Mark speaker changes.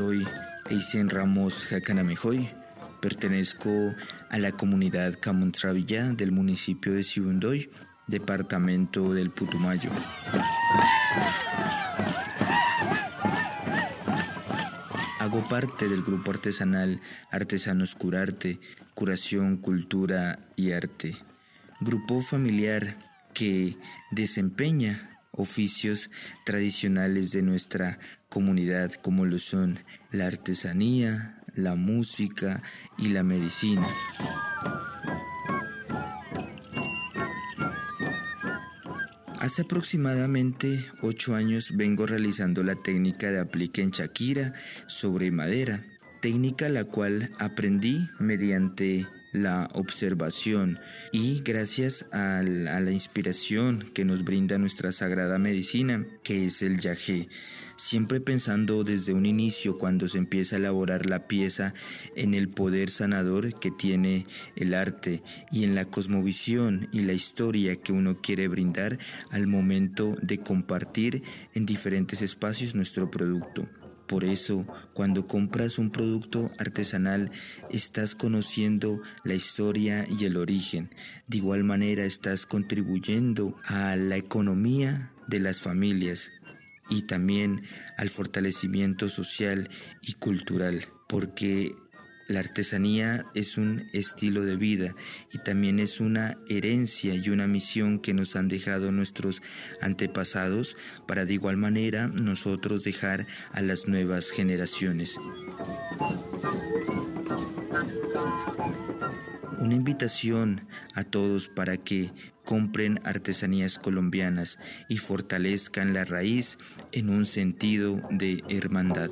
Speaker 1: Soy Eisen Ramos Jacanamejoy. Pertenezco a la comunidad Camontravilla del municipio de Sibundoy, departamento del Putumayo. Hago parte del grupo artesanal Artesanos Curarte, Curación, Cultura y Arte. Grupo familiar que desempeña oficios tradicionales de nuestra comunidad como lo son la artesanía, la música y la medicina. Hace aproximadamente ocho años vengo realizando la técnica de aplique en Shakira sobre madera, técnica la cual aprendí mediante la observación y gracias a la, inspiración que nos brinda nuestra sagrada medicina, que es el yagé. Siempre pensando desde un inicio cuando se empieza a elaborar la pieza en el poder sanador que tiene el arte y en la cosmovisión y la historia que uno quiere brindar al momento de compartir en diferentes espacios nuestro producto. Por eso, cuando compras un producto artesanal, estás conociendo la historia y el origen. De igual manera, estás contribuyendo a la economía de las familias y también al fortalecimiento social y cultural, porque la artesanía es un estilo de vida y también es una herencia y una misión que nos han dejado nuestros antepasados para de igual manera nosotros dejar a las nuevas generaciones. Una invitación a todos para que compren artesanías colombianas y fortalezcan la raíz en un sentido de hermandad.